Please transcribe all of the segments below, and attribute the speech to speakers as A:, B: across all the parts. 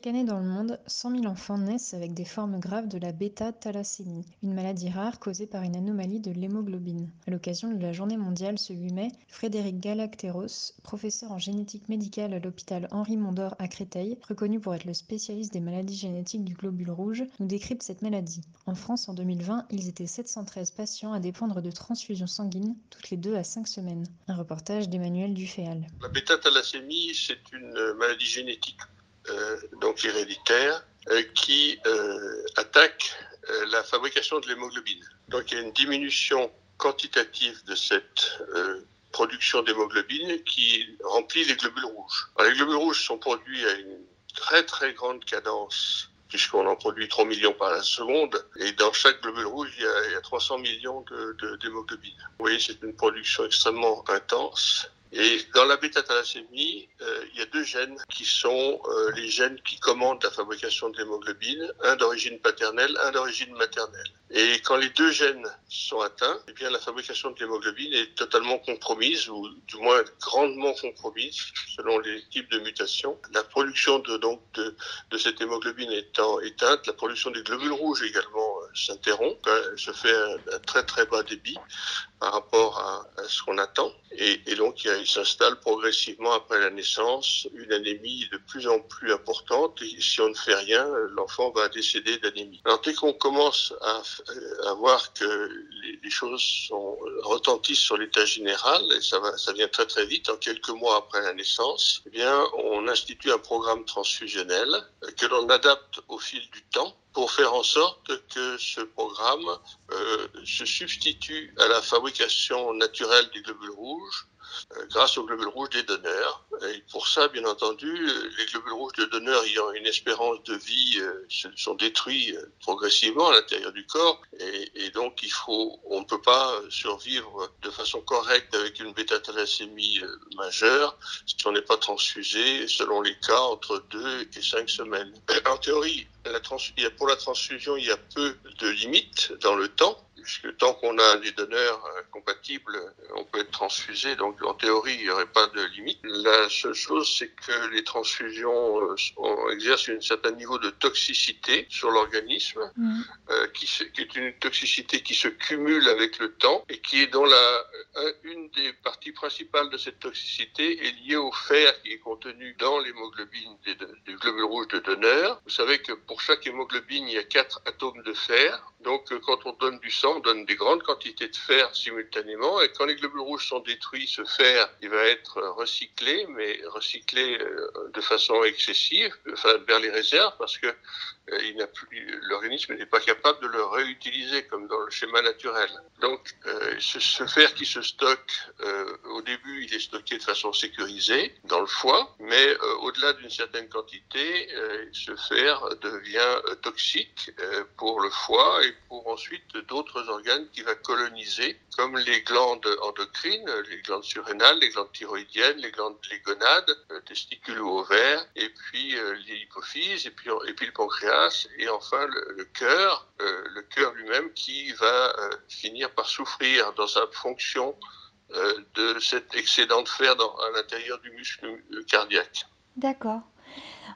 A: Chaque année dans le monde, 100 000 enfants naissent avec des formes graves de la bêta-thalassémie, une maladie rare causée par une anomalie de l'hémoglobine. À l'occasion de la journée mondiale ce 8 mai, Frédéric Galacteros, professeur en génétique médicale à l'hôpital Henri Mondor à Créteil, reconnu pour être le spécialiste des maladies génétiques du globule rouge, nous décrypte cette maladie. En France, en 2020, ils étaient 713 patients à dépendre de transfusions sanguines toutes les 2 à 5 semaines. Un reportage d'Emmanuel Duféal.
B: La bêta-thalassémie, c'est une maladie génétique donc héréditaire, euh, qui euh, attaque la fabrication de l'hémoglobine. Donc il y a une diminution quantitative de cette production d'hémoglobine qui remplit les globules rouges. les globules rouges sont produits à une très très grande cadence puisqu'on en produit 3 millions par la seconde, et dans chaque globule rouge, il y a, il y a 300 millions d'hémoglobine. De, Vous voyez, c'est une production extrêmement intense, et dans la bêta-thalassémie, euh, il y a deux gènes qui sont euh, les gènes qui commandent la fabrication de l'hémoglobine, un d'origine paternelle, un d'origine maternelle. Et quand les deux gènes sont atteints, eh bien la fabrication de l'hémoglobine est totalement compromise, ou du moins grandement compromise, selon les types de mutations. La production de, donc, de, de cette hémoglobine étant éteinte, la production des globules rouges également euh, s'interrompt, elle se fait à, très très bas débit par rapport à, à ce qu'on attend. Et, et donc il, s'installe progressivement après la naissance une anémie de plus en plus importante. Et si on ne fait rien, l'enfant va décéder d'anémie. Alors dès qu'on commence à euh, à voir que les, choses sont, retentissent sur l'état général, et ça, vient très très vite, en quelques mois après la naissance, eh bien, on institue un programme transfusionnel euh, que l'on adapte au fil du temps pour faire en sorte que ce programme euh, se substitue à la fabrication naturelle des globules rouges euh, grâce aux globules rouges des donneurs. Et pour ça, bien entendu, les globules rouges de donneurs ayant une espérance de vie euh, sont détruits euh, progressivement à l'intérieur du corps. Et, donc, il faut, on ne peut pas survivre de façon correcte avec une bêta-thalassémie majeure si on n'est pas transfusé, selon les cas, entre deux et cinq semaines. En théorie, pour la transfusion, il y a peu de limites dans le temps puisque tant qu'on a des donneurs euh, compatibles, on peut être transfusé. Donc en théorie, il n'y aurait pas de limite. La seule chose, c'est que les transfusions euh, exercent un certain niveau de toxicité sur l'organisme, mmh. euh, qui, qui, est une toxicité qui se cumule avec le temps et qui est dans la une des parties principales de cette toxicité est liée au fer qui est contenu dans l'hémoglobine des, des globules rouges de donneur. Vous savez que pour chaque hémoglobine, il y a quatre atomes de fer. Donc, quand on donne du sang, on donne des grandes quantités de fer simultanément. Et quand les globules rouges sont détruits, ce fer, il va être recyclé, mais recyclé euh, de façon excessive, vers les réserves, parce que euh, l'organisme n'est pas capable de le réutiliser comme dans le schéma naturel. Donc, euh, ce, fer qui se stocke, euh, au début, il est stocké de façon sécurisée dans le foie, mais euh, au-delà d'une certaine quantité, euh, ce fer devient toxique pour le foie et pour ensuite d'autres organes qu'il va coloniser, comme les glandes endocrines, les glandes surrénales, les glandes thyroïdiennes, les glandes les gonades, testicules ou ovaires, et puis l'hypophyse, et puis, et puis le pancréas et enfin le, cœur, euh, le cœur lui-même qui va euh, finir par souffrir dans sa fonction euh, de cet excédent de fer à l'intérieur du muscle cardiaque.
C: D'accord.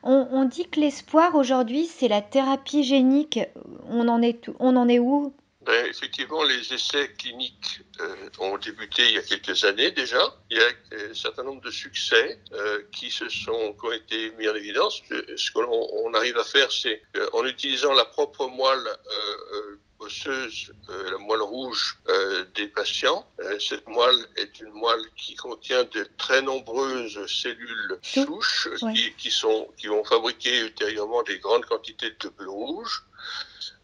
C: On, dit que l'espoir aujourd'hui, c'est la thérapie génique. On en est, où?
B: Ben, effectivement, les essais cliniques euh, ont débuté il y a quelques années déjà. Il y a un certain nombre de succès euh, qui se sont ont été mis en évidence. Ce qu'on on arrive à faire, c'est euh, en utilisant la propre moelle euh, osseuse, euh, la moelle rouge euh, des patients. cette moelle est une moelle qui contient de très nombreuses cellules souches oui. qui, qui, sont qui vont fabriquer ultérieurement des grandes quantités de globules rouges.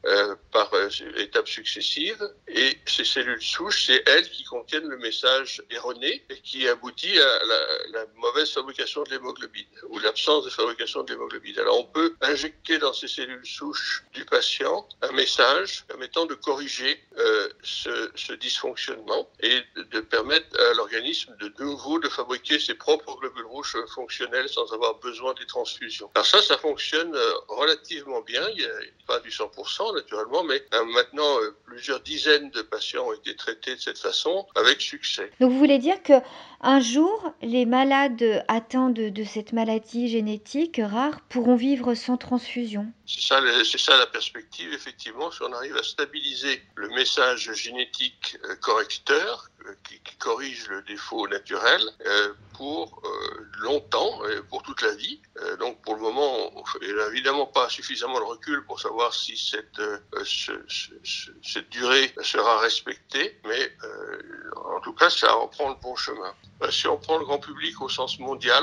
B: Euh, par euh, étapes successives. Et ces cellules souches, c'est elles qui contiennent le message erroné et qui aboutit à la, la mauvaise fabrication de l'hémoglobine ou l'absence de fabrication de l'hémoglobine. Alors on peut injecter dans ces cellules souches du patient un message permettant de corriger euh, ce, ce, dysfonctionnement et de à l'organisme de, de nouveau de fabriquer ses propres globules rouges fonctionnels sans avoir besoin des transfusions. Alors ça, ça fonctionne euh, relativement bien. Il n'y a pas du 100% naturellement, mais euh, maintenant euh, plusieurs dizaines de patients ont été traités de cette façon avec succès.
C: Donc vous voulez dire que un jour, les malades atteints de, de cette maladie génétique rare pourront vivre sans transfusion?
B: C'est ça, c'est ça la perspective, effectivement, si on arrive à stabiliser le message génétique correcteur qui, qui, corrige le défaut naturel euh, pour euh, longtemps, pour toute la vie. Euh, donc pour le moment, il n'a évidemment pas suffisamment de recul pour savoir si cette, ce, ce, cette durée sera respectée, mais en tout cas, ça reprend le bon chemin. Si on prend le grand public au sens mondial,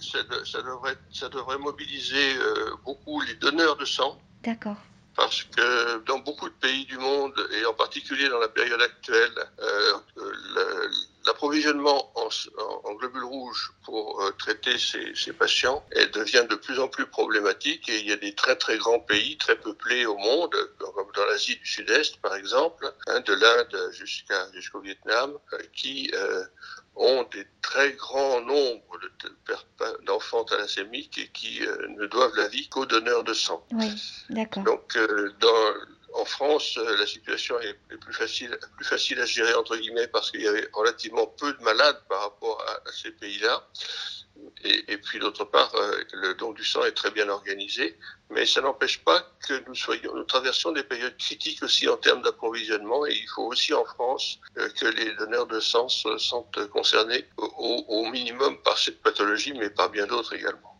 B: ça, ça, devrait, ça devrait mobiliser beaucoup les donneurs de sang.
C: D'accord
B: parce que dans beaucoup de pays du monde, et en particulier dans la période actuelle, euh, l'approvisionnement en, en, globules rouges pour euh, traiter ces, ces, patients elle devient de plus en plus problématique et il y a des très très grands pays très peuplés au monde, comme dans l'Asie du Sud-Est par exemple, hein, de l'Inde jusqu'à jusqu'au Vietnam, euh, qui euh, ont des très grands nombres d'enfants thalassémiques et qui ne doivent la vie qu'aux donneurs de sang.
C: Oui, d'accord.
B: Donc, dans, en France, euh, la situation est, plus facile, à gérer entre guillemets parce qu'il y avait relativement peu de malades par rapport à, ces pays-là. Et, puis d'autre part, euh, le don du sang est très bien organisé, mais ça n'empêche pas que nous soyons, nous traversions des périodes critiques aussi en termes d'approvisionnement, et il faut aussi en France euh, que les donneurs de sang se sentent concernés au, au minimum par cette pathologie, mais par bien d'autres également.